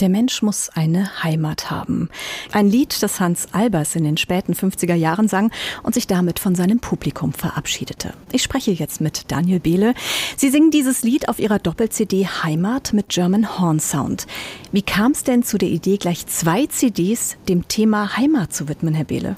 Der Mensch muss eine Heimat haben. Ein Lied, das Hans Albers in den späten 50er Jahren sang und sich damit von seinem Publikum verabschiedete. Ich spreche jetzt mit Daniel Behle. Sie singen dieses Lied auf ihrer Doppel-CD Heimat mit German Horn Sound. Wie kam es denn zu der Idee, gleich zwei CDs dem Thema Heimat zu widmen, Herr Behle?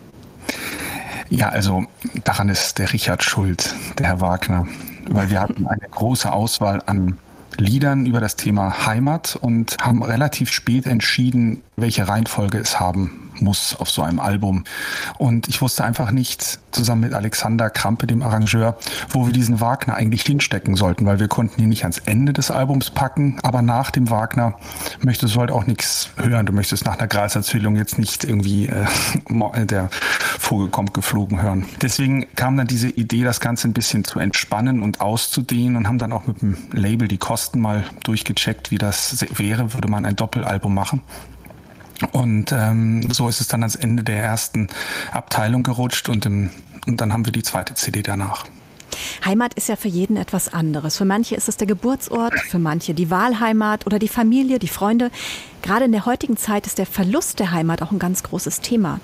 Ja, also daran ist der Richard schuld, der Herr Wagner, weil wir hatten eine große Auswahl an Liedern über das Thema Heimat und haben relativ spät entschieden, welche Reihenfolge es haben muss auf so einem Album. Und ich wusste einfach nicht, zusammen mit Alexander Krampe, dem Arrangeur, wo wir diesen Wagner eigentlich hinstecken sollten, weil wir konnten ihn nicht ans Ende des Albums packen, aber nach dem Wagner möchtest du halt auch nichts hören. Du möchtest nach einer Greiserzählung jetzt nicht irgendwie äh, der Vogel kommt geflogen hören. Deswegen kam dann diese Idee, das Ganze ein bisschen zu entspannen und auszudehnen und haben dann auch mit dem Label die Kosten mal durchgecheckt, wie das wäre, würde man ein Doppelalbum machen. Und ähm, so ist es dann ans Ende der ersten Abteilung gerutscht und, im, und dann haben wir die zweite CD danach. Heimat ist ja für jeden etwas anderes. Für manche ist es der Geburtsort, für manche die Wahlheimat oder die Familie, die Freunde. Gerade in der heutigen Zeit ist der Verlust der Heimat auch ein ganz großes Thema.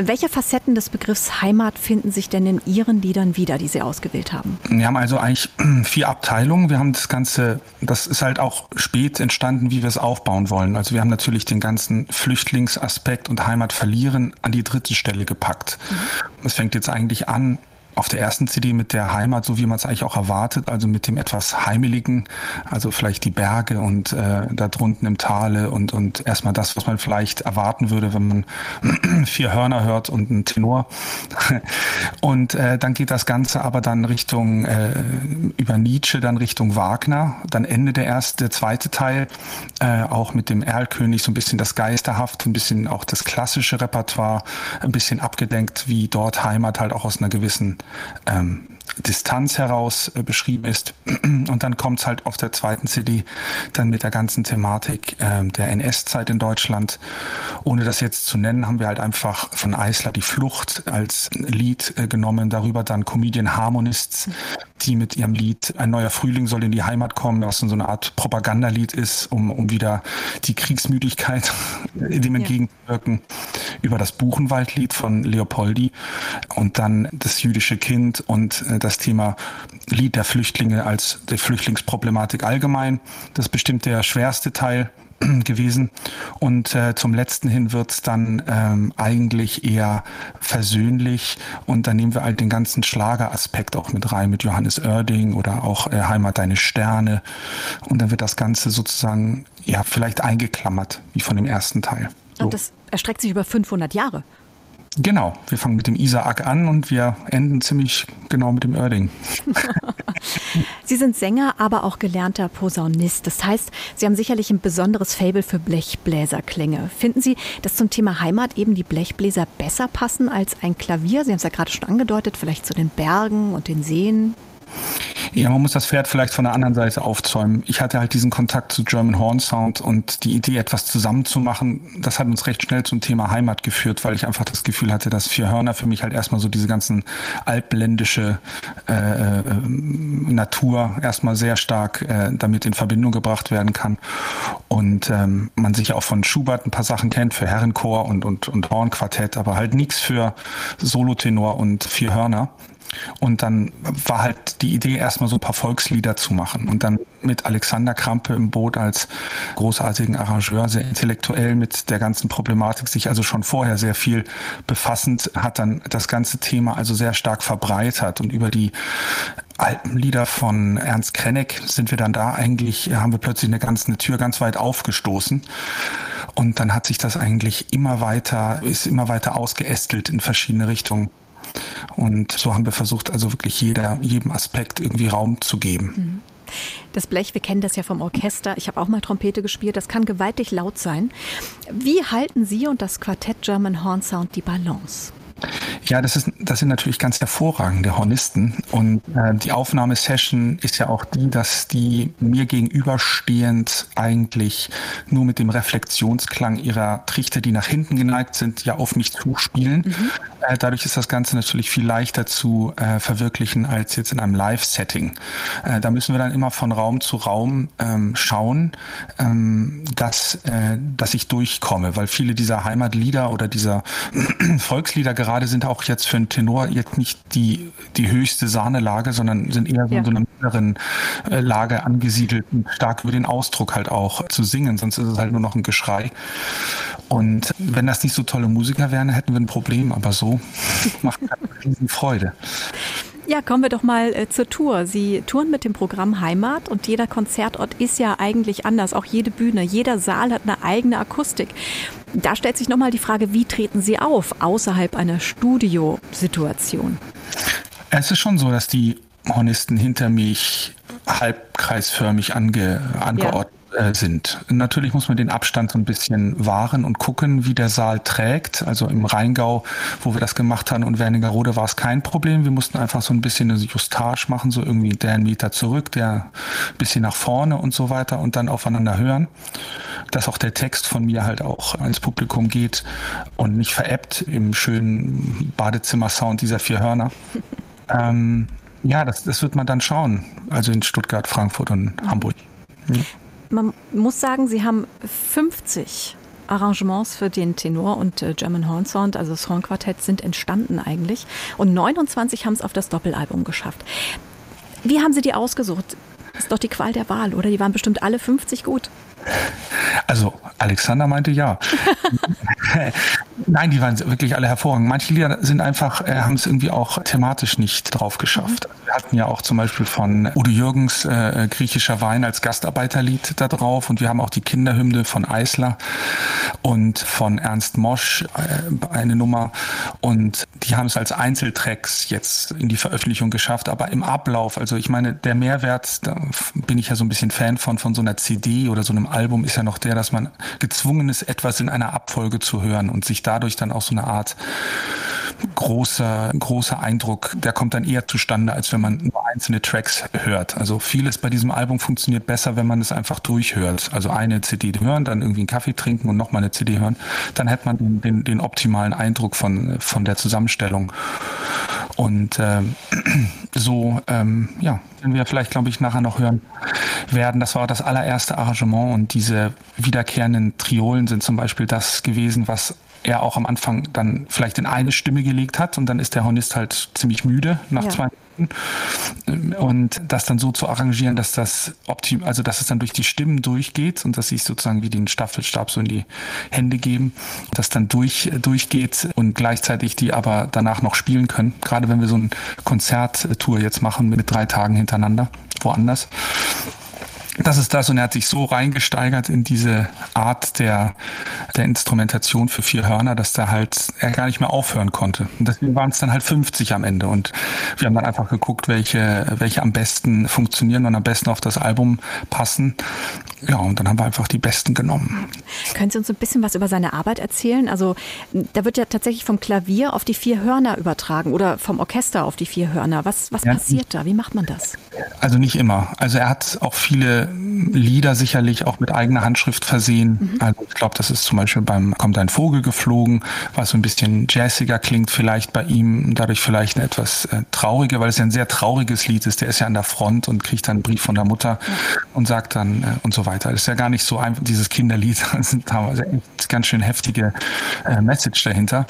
Welche Facetten des Begriffs Heimat finden sich denn in Ihren Liedern wieder, die Sie ausgewählt haben? Wir haben also eigentlich vier Abteilungen. Wir haben das Ganze, das ist halt auch spät entstanden, wie wir es aufbauen wollen. Also wir haben natürlich den ganzen Flüchtlingsaspekt und Heimat verlieren an die dritte Stelle gepackt. Mhm. Es fängt jetzt eigentlich an auf der ersten CD mit der Heimat, so wie man es eigentlich auch erwartet, also mit dem etwas Heimeligen, also vielleicht die Berge und äh, da drunten im Tale und, und erstmal das, was man vielleicht erwarten würde, wenn man vier Hörner hört und einen Tenor. Und äh, dann geht das Ganze aber dann Richtung äh, über Nietzsche, dann Richtung Wagner. Dann Ende der erste, der zweite Teil, äh, auch mit dem Erlkönig, so ein bisschen das Geisterhaft, ein bisschen auch das klassische Repertoire, ein bisschen abgedenkt, wie dort Heimat halt auch aus einer gewissen ähm, Distanz heraus äh, beschrieben ist. Und dann kommt es halt auf der zweiten CD dann mit der ganzen Thematik äh, der NS-Zeit in Deutschland. Ohne das jetzt zu nennen, haben wir halt einfach von Eisler die Flucht als Lied äh, genommen. Darüber dann Comedian Harmonists, die mit ihrem Lied Ein neuer Frühling soll in die Heimat kommen, was so eine Art Propagandalied ist, um, um wieder die Kriegsmüdigkeit dem entgegenwirken. Über das Buchenwaldlied von Leopoldi und dann das jüdische Kind und äh, das Thema Lied der Flüchtlinge als der Flüchtlingsproblematik allgemein. Das ist bestimmt der schwerste Teil gewesen. Und äh, zum letzten hin wird's dann ähm, eigentlich eher versöhnlich. Und dann nehmen wir halt den ganzen Schlageraspekt auch mit rein, mit Johannes Oerding oder auch äh, Heimat deine Sterne. Und dann wird das Ganze sozusagen ja vielleicht eingeklammert, wie von dem ersten Teil. So. Und das erstreckt sich über 500 Jahre. Genau, wir fangen mit dem Isaak an und wir enden ziemlich genau mit dem Oerding. Sie sind Sänger, aber auch gelernter Posaunist. Das heißt, Sie haben sicherlich ein besonderes Fable für Blechbläserklänge. Finden Sie, dass zum Thema Heimat eben die Blechbläser besser passen als ein Klavier? Sie haben es ja gerade schon angedeutet, vielleicht zu den Bergen und den Seen. Ja, man muss das Pferd vielleicht von der anderen Seite aufzäumen. Ich hatte halt diesen Kontakt zu German Horn Sound und die Idee, etwas zusammenzumachen, das hat uns recht schnell zum Thema Heimat geführt, weil ich einfach das Gefühl hatte, dass Vier Hörner für mich halt erstmal so diese ganzen altländische äh, äh, Natur erstmal sehr stark äh, damit in Verbindung gebracht werden kann. Und ähm, man sich auch von Schubert ein paar Sachen kennt für Herrenchor und, und, und Hornquartett, aber halt nichts für Solotenor und Vier Hörner. Und dann war halt die Idee, erstmal so ein paar Volkslieder zu machen. Und dann mit Alexander Krampe im Boot als großartigen Arrangeur, sehr intellektuell mit der ganzen Problematik, sich also schon vorher sehr viel befassend, hat dann das ganze Thema also sehr stark verbreitert. Und über die Alpenlieder von Ernst Krenneck sind wir dann da eigentlich, haben wir plötzlich eine ganze eine Tür ganz weit aufgestoßen. Und dann hat sich das eigentlich immer weiter, ist immer weiter ausgeästelt in verschiedene Richtungen. Und so haben wir versucht, also wirklich jeder, jedem Aspekt irgendwie Raum zu geben. Mhm. Das Blech, wir kennen das ja vom Orchester. Ich habe auch mal Trompete gespielt. Das kann gewaltig laut sein. Wie halten Sie und das Quartett German Horn Sound die Balance? Ja, das, ist, das sind natürlich ganz hervorragende Hornisten. Und äh, die Aufnahmesession ist ja auch die, dass die mir gegenüberstehend eigentlich nur mit dem Reflexionsklang ihrer Trichter, die nach hinten geneigt sind, ja auf mich zuspielen. Mhm. Äh, dadurch ist das Ganze natürlich viel leichter zu äh, verwirklichen als jetzt in einem Live-Setting. Äh, da müssen wir dann immer von Raum zu Raum ähm, schauen, ähm, dass, äh, dass ich durchkomme, weil viele dieser Heimatlieder oder dieser Volkslieder gerade sind auch jetzt für einen Tenor jetzt nicht die, die höchste Sahnelage, sondern sind eher so ja. in so einer mittleren äh, Lage angesiedelt und stark über den Ausdruck halt auch zu singen, sonst ist es halt nur noch ein Geschrei. Und wenn das nicht so tolle Musiker wären, hätten wir ein Problem, aber so macht eine riesen Freude. Ja, kommen wir doch mal äh, zur Tour. Sie touren mit dem Programm Heimat und jeder Konzertort ist ja eigentlich anders. Auch jede Bühne, jeder Saal hat eine eigene Akustik. Da stellt sich nochmal die Frage, wie treten Sie auf außerhalb einer Studiosituation? Es ist schon so, dass die Hornisten hinter mich halbkreisförmig ange, angeordnet äh, sind. Natürlich muss man den Abstand so ein bisschen wahren und gucken, wie der Saal trägt. Also im Rheingau, wo wir das gemacht haben und Wernigerode war es kein Problem. Wir mussten einfach so ein bisschen eine Justage machen, so irgendwie der einen Meter zurück, der ein bisschen nach vorne und so weiter und dann aufeinander hören. Dass auch der Text von mir halt auch ans Publikum geht und nicht veräppt im schönen Badezimmer-Sound dieser vier Hörner. ähm, ja, das, das wird man dann schauen. Also in Stuttgart, Frankfurt und Hamburg. Man muss sagen, Sie haben 50 Arrangements für den Tenor und äh, German Horn Sound, also das Hornquartett, sind entstanden eigentlich. Und 29 haben es auf das Doppelalbum geschafft. Wie haben Sie die ausgesucht? Das ist doch die Qual der Wahl, oder? Die waren bestimmt alle 50 gut. Also Alexander meinte ja. Nein, die waren wirklich alle hervorragend. Manche Lieder sind einfach, äh, haben es irgendwie auch thematisch nicht drauf geschafft. Mhm. Wir hatten ja auch zum Beispiel von Udo Jürgens äh, Griechischer Wein als Gastarbeiterlied da drauf und wir haben auch die Kinderhymne von Eisler und von Ernst Mosch äh, eine Nummer und die haben es als Einzeltracks jetzt in die Veröffentlichung geschafft, aber im Ablauf, also ich meine, der Mehrwert, da bin ich ja so ein bisschen Fan von, von so einer CD oder so einem Album ist ja noch der, dass man gezwungen ist, etwas in einer Abfolge zu hören und sich dadurch dann auch so eine Art großer, großer Eindruck, der kommt dann eher zustande, als wenn man nur einzelne Tracks hört. Also vieles bei diesem Album funktioniert besser, wenn man es einfach durchhört. Also eine CD hören, dann irgendwie einen Kaffee trinken und nochmal eine CD hören. Dann hätte man den, den, den optimalen Eindruck von, von der Zusammenstellung. Und äh, so, ähm, ja, wenn wir vielleicht, glaube ich, nachher noch hören werden, das war das allererste Arrangement und diese wiederkehrenden Triolen sind zum Beispiel das gewesen, was er auch am Anfang dann vielleicht in eine Stimme gelegt hat und dann ist der Hornist halt ziemlich müde nach ja. zwei Minuten. Und das dann so zu arrangieren, dass das optim, also dass es dann durch die Stimmen durchgeht und dass sie sozusagen wie den Staffelstab so in die Hände geben, das dann durch, durchgeht und gleichzeitig die aber danach noch spielen können. Gerade wenn wir so eine Konzerttour jetzt machen mit drei Tagen hintereinander, woanders das ist das und er hat sich so reingesteigert in diese Art der, der Instrumentation für vier Hörner, dass da halt er gar nicht mehr aufhören konnte. Und deswegen waren es dann halt 50 am Ende und wir haben dann einfach geguckt, welche, welche am besten funktionieren und am besten auf das Album passen. Ja, und dann haben wir einfach die besten genommen. Können Sie uns ein bisschen was über seine Arbeit erzählen? Also da wird ja tatsächlich vom Klavier auf die vier Hörner übertragen oder vom Orchester auf die vier Hörner. Was, was ja, passiert da? Wie macht man das? Also nicht immer. Also er hat auch viele Lieder sicherlich auch mit eigener Handschrift versehen. Mhm. Also ich glaube, das ist zum Beispiel beim Kommt ein Vogel geflogen, was so ein bisschen jazziger klingt, vielleicht bei ihm, dadurch vielleicht eine etwas äh, trauriger, weil es ja ein sehr trauriges Lied ist. Der ist ja an der Front und kriegt dann einen Brief von der Mutter ja. und sagt dann äh, und so weiter. Das ist ja gar nicht so einfach, dieses Kinderlied. Sind teilweise ganz schön heftige äh, Message dahinter.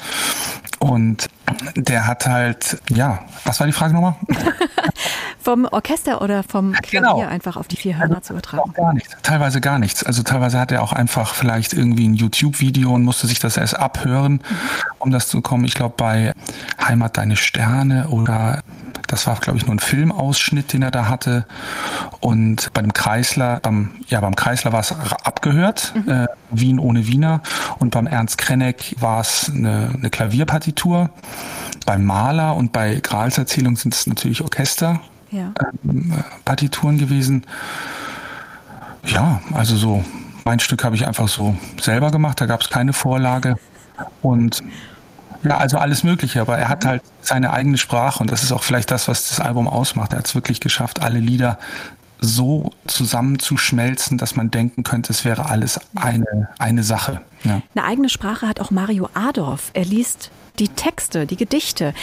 Und der hat halt, ja, was war die Frage nochmal? vom Orchester oder vom Klavier genau. einfach auf die vier Hörner also, zu übertragen? Gar nichts, teilweise gar nichts. Also teilweise hat er auch einfach vielleicht irgendwie ein YouTube-Video und musste sich das erst abhören, mhm. um das zu kommen. Ich glaube bei Heimat deine Sterne oder das war, glaube ich, nur ein Filmausschnitt, den er da hatte. Und bei dem Kreisler, ähm, ja, beim Kreisler war es abgehört, mhm. äh, Wien ohne Wiener. Und beim Ernst Krenneck war es eine, eine Klavierpartitur. Beim Maler und bei Grals Erzählung sind es natürlich Orchester. Ja. Ähm, Partituren gewesen. Ja, also so mein Stück habe ich einfach so selber gemacht. Da gab es keine Vorlage. Und Ja, also alles Mögliche, aber er hat halt seine eigene Sprache und das ist auch vielleicht das, was das Album ausmacht. Er hat es wirklich geschafft, alle Lieder so zusammenzuschmelzen, dass man denken könnte, es wäre alles eine, eine Sache. Ja. Eine eigene Sprache hat auch Mario Adorf. Er liest die Texte, die Gedichte.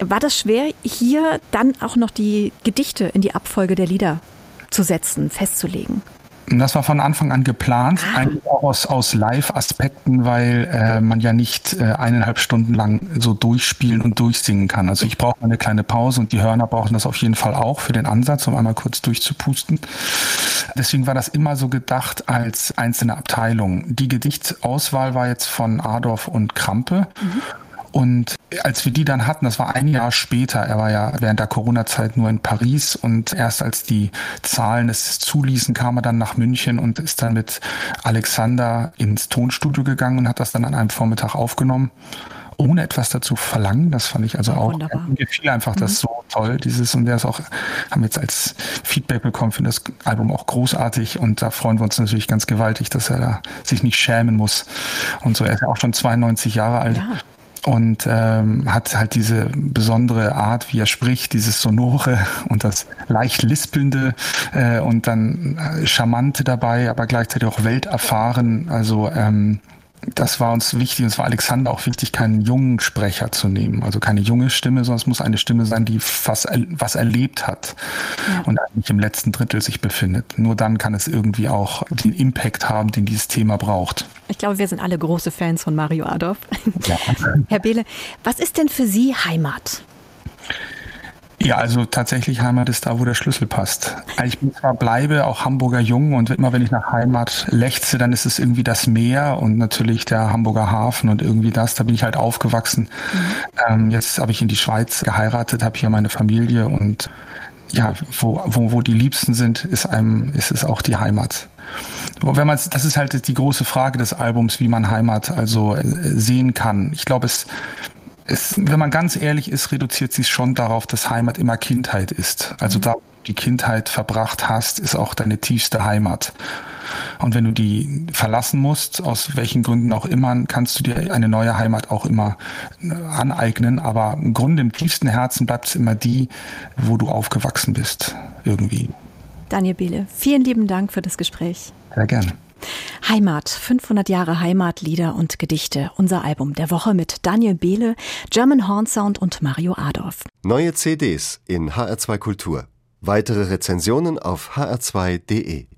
War das schwer, hier dann auch noch die Gedichte in die Abfolge der Lieder zu setzen, festzulegen? Das war von Anfang an geplant, ah. eigentlich auch aus, aus Live-Aspekten, weil äh, man ja nicht äh, eineinhalb Stunden lang so durchspielen und durchsingen kann. Also ich brauche eine kleine Pause und die Hörner brauchen das auf jeden Fall auch für den Ansatz, um einmal kurz durchzupusten. Deswegen war das immer so gedacht als einzelne Abteilung. Die Gedichtsauswahl war jetzt von Adorf und Krampe. Mhm. Und als wir die dann hatten, das war ein Jahr später, er war ja während der Corona-Zeit nur in Paris und erst als die Zahlen es zuließen, kam er dann nach München und ist dann mit Alexander ins Tonstudio gegangen und hat das dann an einem Vormittag aufgenommen ohne etwas dazu verlangen. Das fand ich also auch, Wunderbar. mir gefiel einfach mhm. das so toll, dieses und der ist auch, haben jetzt als Feedback bekommen, finde das Album auch großartig und da freuen wir uns natürlich ganz gewaltig, dass er da sich nicht schämen muss und so. Er ist ja auch schon 92 Jahre alt. Ja und ähm, hat halt diese besondere Art, wie er spricht, dieses Sonore und das leicht Lispelnde äh, und dann äh, Charmante dabei, aber gleichzeitig auch welterfahren. Also ähm, das war uns wichtig, und es war Alexander auch wichtig, keinen jungen Sprecher zu nehmen. Also keine junge Stimme, sondern es muss eine Stimme sein, die was, was erlebt hat ja. und eigentlich im letzten Drittel sich befindet. Nur dann kann es irgendwie auch den Impact haben, den dieses Thema braucht. Ich glaube, wir sind alle große Fans von Mario Adolf. Ja. Herr Behle, was ist denn für Sie Heimat? Ja, also tatsächlich Heimat ist da, wo der Schlüssel passt. Ich bin zwar bleibe auch Hamburger Jung und immer wenn ich nach Heimat lechze, dann ist es irgendwie das Meer und natürlich der Hamburger Hafen und irgendwie das. Da bin ich halt aufgewachsen. Mhm. Ähm, jetzt habe ich in die Schweiz geheiratet, habe hier meine Familie und ja, wo, wo, wo die Liebsten sind, ist einem, ist es auch die Heimat. Wenn man, das ist halt die große Frage des Albums, wie man Heimat also äh, sehen kann. Ich glaube, es es, wenn man ganz ehrlich ist, reduziert sich schon darauf, dass Heimat immer Kindheit ist. Also mhm. da, wo du die Kindheit verbracht hast, ist auch deine tiefste Heimat. Und wenn du die verlassen musst, aus welchen Gründen auch immer, kannst du dir eine neue Heimat auch immer äh, aneignen. Aber im Grunde im tiefsten Herzen bleibt es immer die, wo du aufgewachsen bist, irgendwie. Daniel Behle, vielen lieben Dank für das Gespräch. Sehr gerne. Heimat, 500 Jahre Heimatlieder und Gedichte. Unser Album der Woche mit Daniel Behle, German Horn Sound und Mario Adorf. Neue CDs in HR2 Kultur. Weitere Rezensionen auf hr2.de.